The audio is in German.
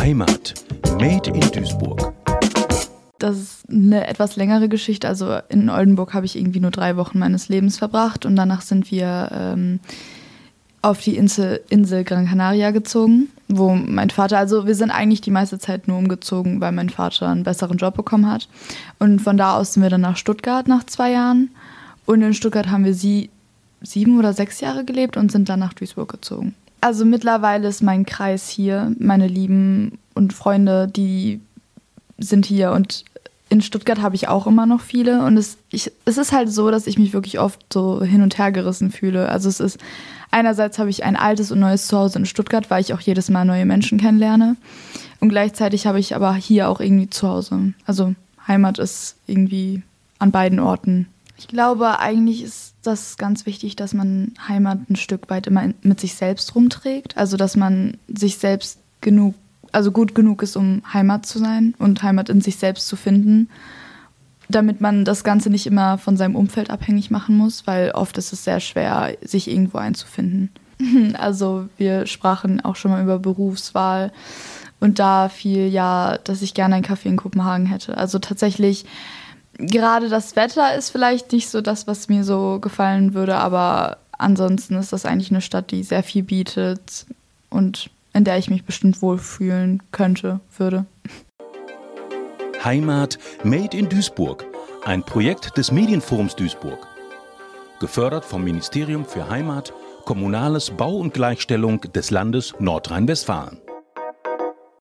Heimat. Made in Duisburg. Das ist eine etwas längere Geschichte. Also in Oldenburg habe ich irgendwie nur drei Wochen meines Lebens verbracht und danach sind wir ähm, auf die Insel, Insel Gran Canaria gezogen, wo mein Vater, also wir sind eigentlich die meiste Zeit nur umgezogen, weil mein Vater einen besseren Job bekommen hat. Und von da aus sind wir dann nach Stuttgart nach zwei Jahren. Und in Stuttgart haben wir sie sieben oder sechs Jahre gelebt und sind dann nach Duisburg gezogen. Also mittlerweile ist mein Kreis hier, meine Lieben und Freunde, die sind hier und in Stuttgart habe ich auch immer noch viele und es, ich, es ist halt so, dass ich mich wirklich oft so hin und her gerissen fühle. Also es ist einerseits habe ich ein altes und neues Zuhause in Stuttgart, weil ich auch jedes Mal neue Menschen kennenlerne und gleichzeitig habe ich aber hier auch irgendwie Zuhause. Also Heimat ist irgendwie an beiden Orten. Ich glaube, eigentlich ist das ganz wichtig, dass man Heimat ein Stück weit immer mit sich selbst rumträgt. Also dass man sich selbst genug also gut genug ist, um Heimat zu sein und Heimat in sich selbst zu finden, damit man das Ganze nicht immer von seinem Umfeld abhängig machen muss, weil oft ist es sehr schwer, sich irgendwo einzufinden. Also wir sprachen auch schon mal über Berufswahl und da fiel ja, dass ich gerne ein Café in Kopenhagen hätte. Also tatsächlich, gerade das Wetter ist vielleicht nicht so das, was mir so gefallen würde, aber ansonsten ist das eigentlich eine Stadt, die sehr viel bietet und in der ich mich bestimmt wohlfühlen könnte, würde. Heimat Made in Duisburg, ein Projekt des Medienforums Duisburg. Gefördert vom Ministerium für Heimat, Kommunales Bau und Gleichstellung des Landes Nordrhein-Westfalen.